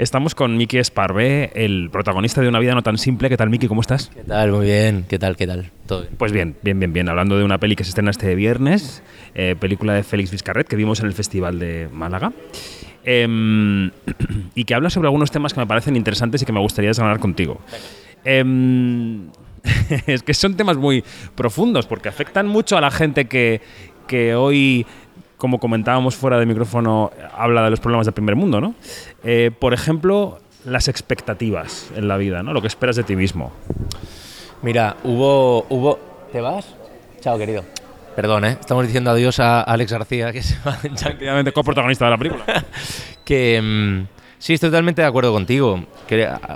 Estamos con Miki Esparvé, el protagonista de Una vida no tan simple. ¿Qué tal, Miki? ¿Cómo estás? ¿Qué tal? Muy bien. ¿Qué tal? ¿Qué tal? ¿Todo bien? Pues bien, bien, bien, bien. Hablando de una peli que se estrena este viernes, eh, película de Félix Vizcarret, que vimos en el Festival de Málaga. Em, y que habla sobre algunos temas que me parecen interesantes y que me gustaría desgranar contigo. Em, es que son temas muy profundos porque afectan mucho a la gente que, que hoy como comentábamos fuera de micrófono, habla de los problemas del primer mundo, ¿no? Eh, por ejemplo, las expectativas en la vida, ¿no? Lo que esperas de ti mismo. Mira, hubo... hubo ¿Te vas? Chao, querido. Perdón, ¿eh? Estamos diciendo adiós a Alex García, que se va Efectivamente, coprotagonista de la película. que... Sí, estoy totalmente de acuerdo contigo.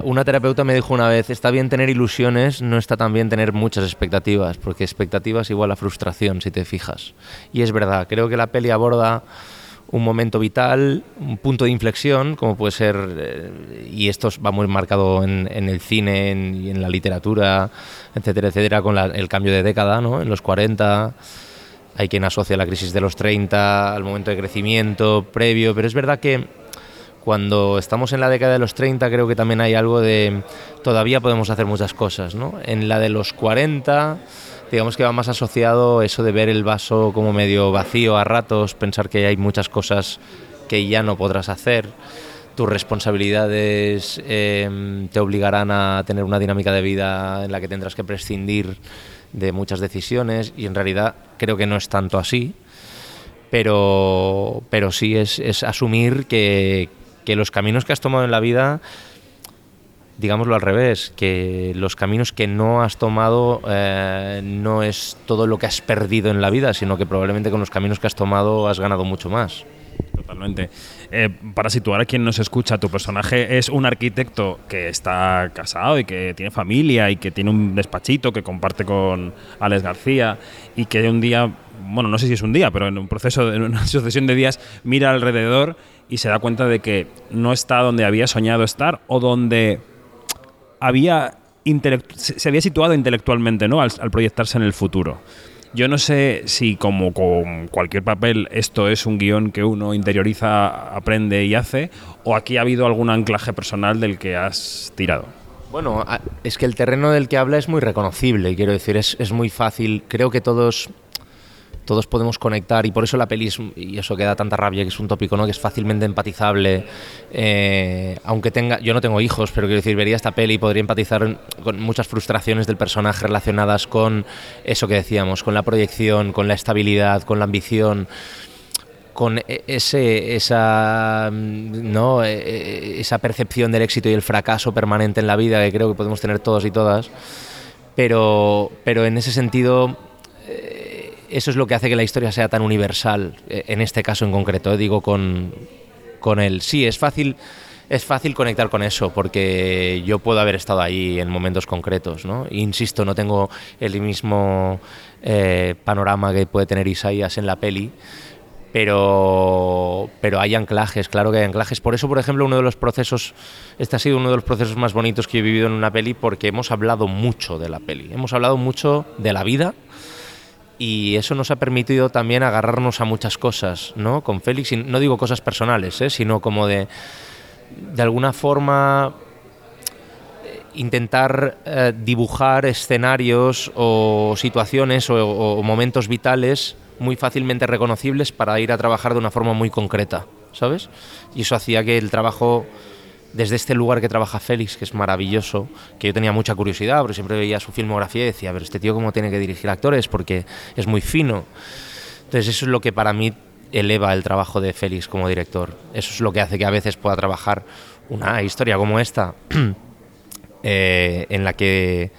Una terapeuta me dijo una vez, está bien tener ilusiones, no está tan bien tener muchas expectativas, porque expectativas igual a frustración, si te fijas. Y es verdad, creo que la peli aborda un momento vital, un punto de inflexión, como puede ser, eh, y esto va muy marcado en, el cine y en la literatura, etcétera, etcétera, con el cambio de década, ¿no? En los 40 hay quien asocia la crisis de los 30 al momento de crecimiento previo, pero es verdad que cuando estamos en la década de los 30 creo que también hay algo de todavía podemos hacer muchas cosas, ¿no? En la de los 40 digamos que va más asociado eso de ver el vaso como medio vacío a ratos, pensar que hay muchas cosas que ya no podrás hacer, tus responsabilidades em, te obligarán a tener una dinámica de vida en la que tendrás que prescindir de muchas decisiones y en realidad creo que no es tanto así, pero, pero sí es, es asumir que, que los caminos que has tomado en la vida, digámoslo al revés, que los caminos que no has tomado eh, no es todo lo que has perdido en la vida, sino que probablemente con los caminos que has tomado has ganado mucho más. Totalmente. Eh, para situar a quien nos escucha, tu personaje es un arquitecto que está casado y que tiene familia y que tiene un despachito que comparte con Alex García y que un día, bueno, no sé si es un día, pero en un proceso, en una sucesión de días, mira alrededor y se da cuenta de que no está donde había soñado estar o donde había se había situado intelectualmente ¿no? al, proyectarse en el futuro. Yo no sé si como con cualquier papel esto es un guion que uno interioriza, aprende y hace, o aquí ha habido algún anclaje personal del que has tirado. Bueno, es que el terreno del que habla es muy reconocible, quiero decir, es, es muy fácil. Creo que todos todos podemos conectar y por eso la peli y eso que da tanta rabia que es un tópico no que es fácilmente empatizable eh, aunque tenga yo no tengo hijos pero quiero decir vería esta peli y podría empatizar con muchas frustraciones del personaje relacionadas con eso que decíamos con la proyección con la estabilidad con la ambición con e, ese, esa, ¿no? E, e, esa percepción del éxito y el fracaso permanente en la vida que creo que podemos tener todos y todas, pero, pero en ese sentido eso es lo que hace que la historia sea tan universal, eh, en este caso en concreto, eh, digo con, con él. Sí, es fácil, es fácil conectar con eso, porque yo puedo haber estado ahí en momentos concretos, ¿no? Insisto, no tengo el mismo eh, panorama que puede tener Isaías en la peli, pero, pero hay anclajes, claro que hay anclajes. Por eso, por ejemplo, uno de los procesos, este ha sido uno de los procesos más bonitos que he vivido en una peli, porque hemos hablado mucho de la peli, hemos hablado mucho de la vida, y eso nos ha permitido también agarrarnos a muchas cosas, ¿no? Con Félix, y no digo cosas personales, ¿eh? sino como de, de alguna forma eh, intentar eh, dibujar escenarios o situaciones o, momentos vitales muy fácilmente reconocibles para ir a trabajar de una forma muy concreta, ¿sabes? Y eso hacía que el trabajo desde este lugar que trabaja Félix, que es maravilloso, que yo tenía mucha curiosidad, porque siempre veía su filmografía y decía, ver, este tío cómo tiene que dirigir actores, porque es muy fino. Entonces eso es lo que para mí eleva el trabajo de Félix como director. Eso es lo que hace que a veces pueda trabajar una historia como esta, eh, en la que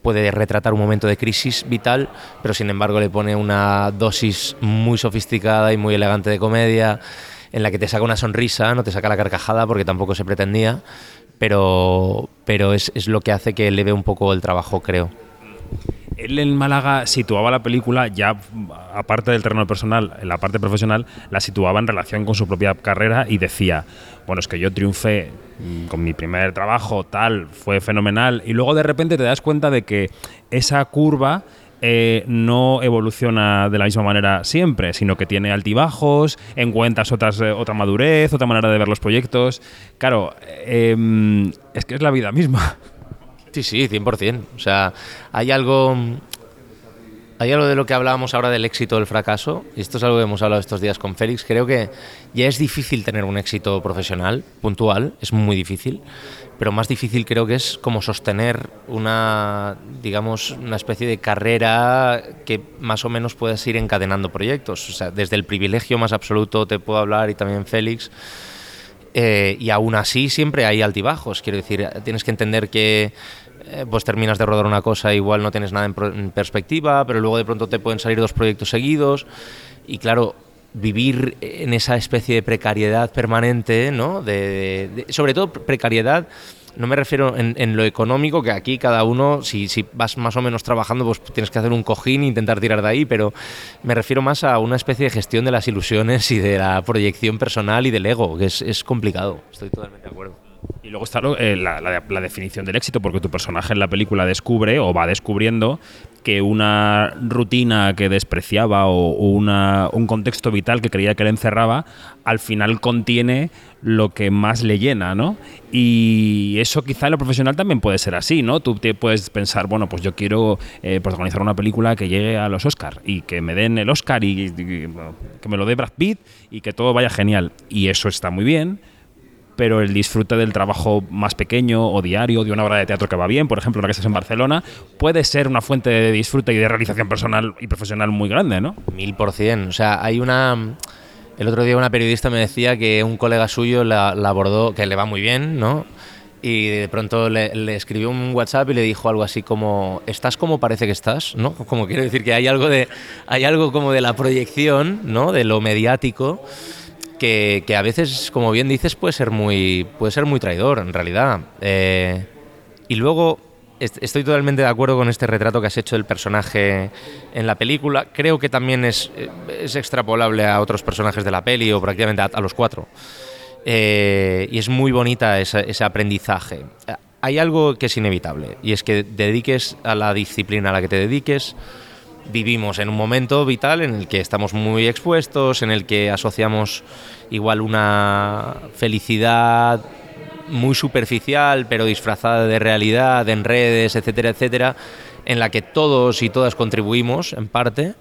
puede retratar un momento de crisis vital, pero sin embargo le pone una dosis muy sofisticada y muy elegante de comedia en la que te saca una sonrisa, no te saca la carcajada porque tampoco se pretendía, pero, pero es, es lo que hace que eleve un poco el trabajo, creo. Él en Málaga situaba la película, ya aparte del terreno personal, en la parte profesional, la situaba en relación con su propia carrera y decía, bueno, es que yo triunfé mm, con mi primer trabajo, tal, fue fenomenal, y luego de repente te das cuenta de que esa curva eh, no evoluciona de la misma manera siempre, sino que tiene altibajos, encuentras otras, eh, otra madurez, otra manera de ver los proyectos. Claro, em, es que es la vida misma. Sí, sí, 100%. O sea, hay algo hay algo de lo que hablábamos ahora del éxito o el fracaso, y esto es algo que hemos hablado estos días con Félix. Creo que ya es difícil tener un éxito profesional, puntual, es muy difícil, pero más difícil creo que es como sostener una, digamos, una especie de carrera que más o menos puedas ir encadenando proyectos. Desde el privilegio más absoluto te puedo hablar y también Félix. Eh, y aún así siempre hay altibajos. Quiero decir, tienes que entender que eh, pues terminas de rodar una cosa, igual no tienes nada en, perspectiva, pero luego de pronto te pueden salir dos proyectos seguidos. Y claro, vivir en esa especie de precariedad permanente, ¿no? De, sobre todo precariedad, no me refiero en, lo económico, que aquí cada uno, si, si, vas más o menos trabajando, pues tienes que hacer un cojín e intentar tirar de ahí, pero me refiero más a una especie de gestión de las ilusiones y de la proyección personal y del ego, que es, es complicado. Estoy totalmente de acuerdo. Y luego está eh, la, definición del éxito, porque tu personaje en la película descubre o va descubriendo que una rutina que despreciaba o, una, un contexto vital que creía que le encerraba, al final contiene lo que más le llena, ¿no? Y eso quizá en lo profesional también puede ser así, ¿no? Tú te puedes pensar, bueno, pues yo quiero eh, protagonizar una película que llegue a los Oscars y que me den el Oscar y que me lo dé Brad Pitt y que todo vaya genial. Y eso está muy bien, pero el disfrute del trabajo más pequeño o diario de una obra de teatro que va bien, por ejemplo, la que estás en Barcelona, puede ser una fuente de disfrute y de realización personal y profesional muy grande, ¿no? Mil por cien. O sea, hay una... El otro día una periodista me decía que un colega suyo la, abordó, que le va muy bien, ¿no? y de pronto le, escribió un WhatsApp y le dijo algo así como estás como parece que estás no como quiero decir que hay algo de hay algo como de la proyección no de lo mediático que, a veces, como bien dices, puede ser muy, puede ser muy traidor, en realidad. Eh, y luego, estoy totalmente de acuerdo con este retrato que has hecho del personaje en la película. Creo que también es, es extrapolable a otros personajes de la peli o prácticamente a, los cuatro. Eh, y es muy bonita ese aprendizaje. Hay algo que es inevitable y es que dediques a la disciplina a la que te dediques, vivimos en un momento vital en el que estamos muy expuestos, en el que asociamos igual una felicidad muy superficial, pero disfrazada de realidad, en redes, etcétera, etcétera, en la que todos y todas contribuimos, en parte,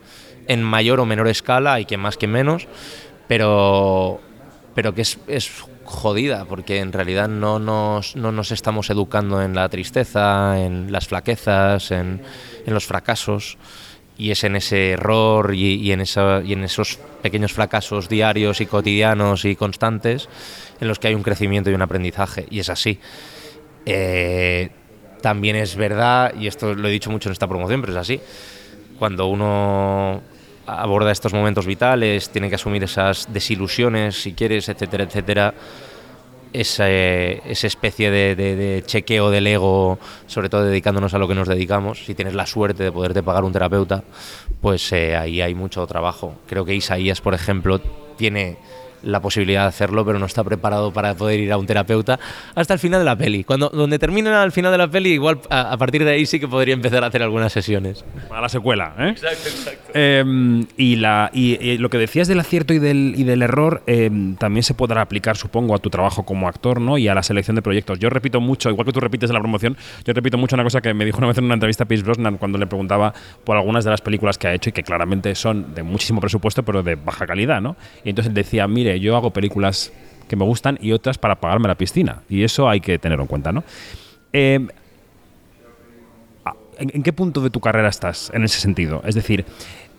en mayor o menor escala, hay que más que menos, pero, pero que es, es jodida, porque en realidad no nos, no nos estamos educando en la tristeza, en las flaquezas, en, en los fracasos y es en ese error y, en esa, y en esos pequeños fracasos diarios y cotidianos y constantes en los que hay un crecimiento y un aprendizaje. Y es así. Eh, también es verdad, y esto lo he dicho mucho en esta promoción, pero es así, cuando uno aborda estos momentos vitales, tiene que asumir esas desilusiones, si quieres, etcétera, etcétera, esa, esa especie de, chequeo del ego, sobre todo dedicándonos a lo que nos dedicamos. Si tienes la suerte de poderte pagar un terapeuta, pues eh, ahí hay mucho trabajo. Creo que Isaías, por ejemplo, tiene la posibilidad de hacerlo, pero no está preparado para poder ir a un terapeuta hasta el final de la peli. Cuando donde termina al final de la peli, igual a, partir de ahí sí que podría empezar a hacer algunas sesiones. Para la secuela, ¿eh? Exacto, exacto. Em, y, la, y, lo que decías del acierto y del, y del error em, también se podrá aplicar, supongo, a tu trabajo como actor, ¿no? Y a la selección de proyectos. Yo repito mucho, igual que tú repites en la promoción, yo repito mucho una cosa que me dijo una vez en una entrevista a Pierce Brosnan cuando le preguntaba por algunas de las películas que ha hecho y que claramente son de muchísimo presupuesto, pero de baja calidad, ¿no? Y entonces decía, mire, yo hago películas que me gustan y otras para pagarme la piscina. Y eso hay que tenerlo en cuenta, ¿no? Em, ¿en, qué punto de tu carrera estás en ese sentido? Es decir,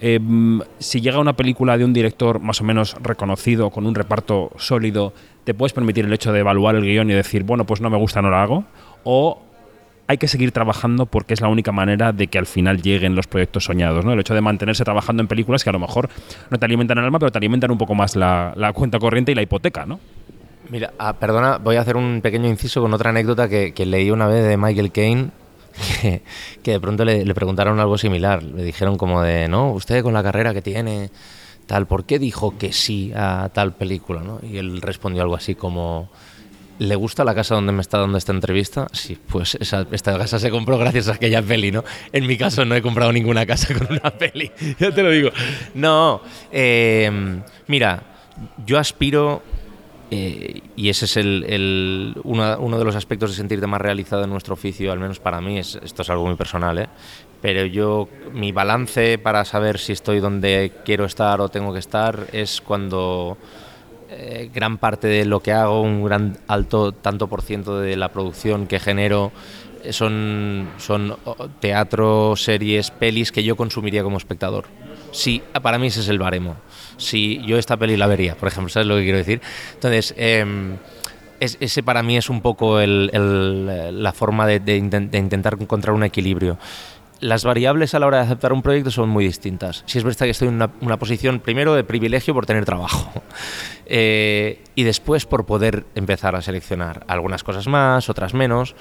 em, si llega una película de un director más o menos reconocido, con un reparto sólido, ¿te puedes permitir el hecho de evaluar el guion y decir, bueno, pues no me gusta, no lo hago? ¿O hay que seguir trabajando porque es la única manera de que al final lleguen los proyectos soñados, ¿no? El hecho de mantenerse trabajando en películas que a lo mejor no te alimentan el alma, pero te alimentan un poco más la, cuenta corriente y la hipoteca, ¿no? Mira, ah, perdona, voy a hacer un pequeño inciso con otra anécdota que, leí una vez de Michael Caine, que, de pronto le, preguntaron algo similar. Le dijeron como de, no, usted con la carrera que tiene, tal, ¿por qué dijo que sí a tal película? ¿no? Y él respondió algo así como ¿Le gusta la casa donde me está dando esta entrevista? Sí, pues esa, esta casa se compró gracias a aquella peli, ¿no? En mi caso no he comprado ninguna casa con una peli, ya te lo digo. No, eh, mira, yo aspiro, eh, y ese es el, uno, de los aspectos de sentirte más realizado en nuestro oficio, al menos para mí, es, esto es algo muy personal, ¿eh? pero yo, mi balance para saber si estoy donde quiero estar o tengo que estar es cuando eh, gran parte de lo que hago, un gran alto tanto por ciento de la producción que genero eh, son, son teatro, series, pelis que yo consumiría como espectador. Sí, para mí ese es el baremo. Si yo esta peli la vería, por ejemplo, ¿sabes lo que quiero decir? Entonces, em, es- ese para mí es un poco el- la forma de intentar encontrar un equilibrio. Las variables a la hora de aceptar un proyecto son muy distintas. Si es verdad que estoy en una, posición primero de privilegio por tener trabajo eh, y después por poder empezar a seleccionar algunas cosas más, otras menos,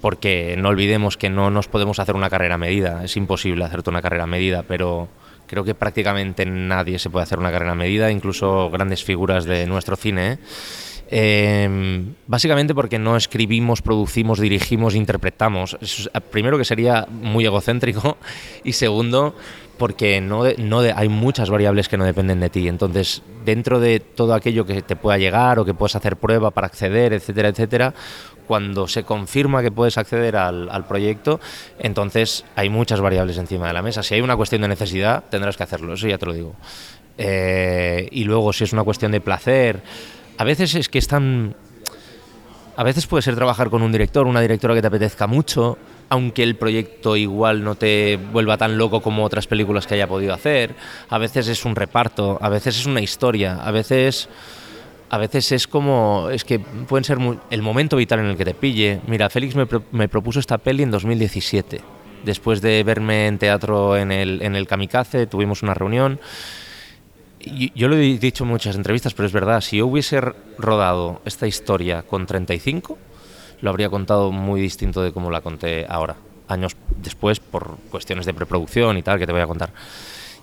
porque no olvidemos que no nos podemos hacer una carrera medida. Es imposible hacerte una carrera medida, pero creo que prácticamente nadie se puede hacer una carrera medida, incluso grandes figuras de nuestro cine. Eh, básicamente porque no escribimos, producimos, dirigimos, interpretamos. Primero que sería muy egocéntrico y segundo porque no, de- no de- hay muchas variables que no dependen de ti. Entonces, dentro de todo aquello que te pueda llegar o que puedas hacer prueba para acceder, etcétera, etcétera, cuando se confirma que puedes acceder al, al proyecto, entonces hay muchas variables encima de la mesa. Si hay una cuestión de necesidad, tendrás que hacerlo, eso ya te lo digo. Eh, y luego, si es una cuestión de placer, a veces es que es tan... A veces puede ser trabajar con un director, una directora que te apetezca mucho, aunque el proyecto igual no te vuelva tan loco como otras películas que haya podido hacer. A veces es un reparto, a veces es una historia, a veces a veces es como es que pueden ser el momento vital en el que te pille. Mira, Félix me, me propuso esta peli en 2017. Después de verme en teatro en el, en el Kamikaze, tuvimos una reunión y- yo lo he dicho en muchas entrevistas, pero es verdad, si yo hubiese rodado esta historia con 35, lo habría contado muy distinto de cómo la conté ahora, años después, por cuestiones de preproducción y tal, que te voy a contar.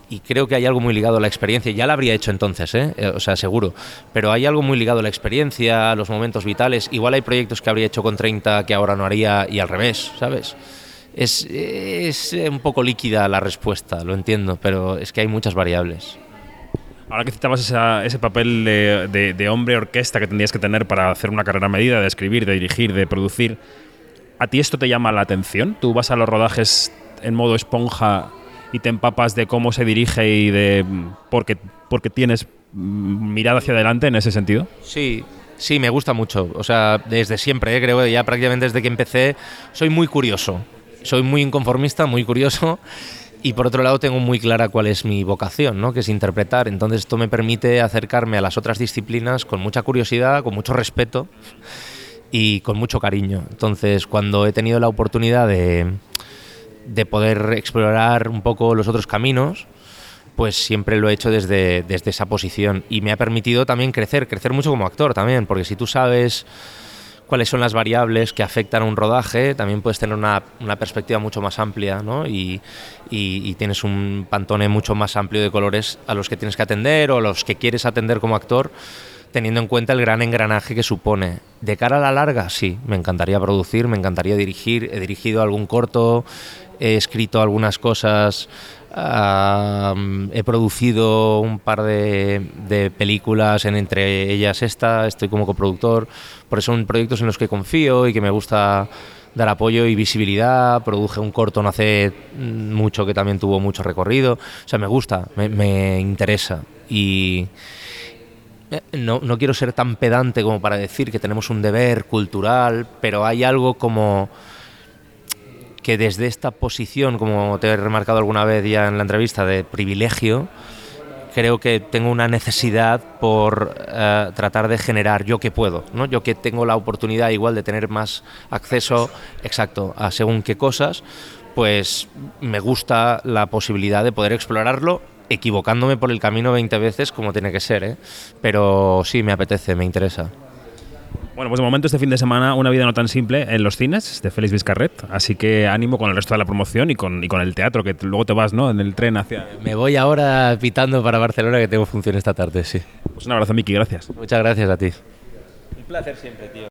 Y creo que hay algo muy ligado a la experiencia, ya la habría hecho entonces, ¿eh? Eh, o sea, seguro, pero hay algo muy ligado a la experiencia, a los momentos vitales. Igual hay proyectos que habría hecho con 30 que ahora no haría y al revés, ¿sabes? Es, es un poco líquida la respuesta, lo entiendo, pero es que hay muchas variables. Ahora que citabas esa- ese papel de, de- de hombre orquesta que tendrías que tener para hacer una carrera medida, de escribir, de dirigir, de producir, ¿a ti esto te llama la atención? ¿Tú vas a los rodajes en modo esponja y te empapas de cómo se dirige y de porque, porque tienes mm, mirada hacia adelante en ese sentido? Sí, sí, me gusta mucho. O sea, desde siempre, ¿eh? creo que ya prácticamente desde que empecé, soy muy curioso. Soy muy inconformista, muy curioso. Y por otro lado tengo muy clara cuál es mi vocación, ¿no? que es interpretar. Entonces esto me permite acercarme a las otras disciplinas con mucha curiosidad, con mucho respeto y con mucho cariño. Entonces cuando he tenido la oportunidad de, de poder explorar un poco los otros caminos, pues siempre lo he hecho desde, desde esa posición y me ha permitido también crecer, crecer mucho como actor también, porque si tú sabes cuáles son las variables que afectan a un rodaje, también puedes tener una, una perspectiva mucho más amplia ¿no? y, y- y tienes un pantone mucho más amplio de colores a los que tienes que atender o a los que quieres atender como actor teniendo en cuenta el gran engranaje que supone. De cara a la larga, sí, me encantaría producir, me encantaría dirigir, he dirigido algún corto, he escrito algunas cosas, he producido un par de, de películas, en entre ellas esta, estoy como coproductor, por eso son proyectos en los que confío y que me gusta dar apoyo y visibilidad, produje un corto no hace mucho que también tuvo mucho recorrido, o sea, me gusta, me, me interesa y... Eh, No, no quiero ser tan pedante como para decir que tenemos un deber cultural, pero hay algo como que desde esta posición, como te he remarcado alguna vez ya en la entrevista, de privilegio, creo que tengo una necesidad por eh, tratar de generar yo que puedo, ¿no? yo que tengo la oportunidad igual de tener más acceso exacto a según qué cosas, pues me gusta la posibilidad de poder explorarlo equivocándome por el camino 20 veces como tiene que ser, ¿eh? pero sí me apetece, me interesa. Bueno, pues de momento este fin de semana una vida no tan simple en los cines de Félix Vizcarret, así que ánimo con el resto de la promoción y con, y con el teatro, que luego te vas, ¿no? En el tren hacia... Me voy ahora pitando para Barcelona que tengo función esta tarde, sí. Pues un abrazo, Miki, gracias. Muchas gracias a ti. Un placer siempre, tío.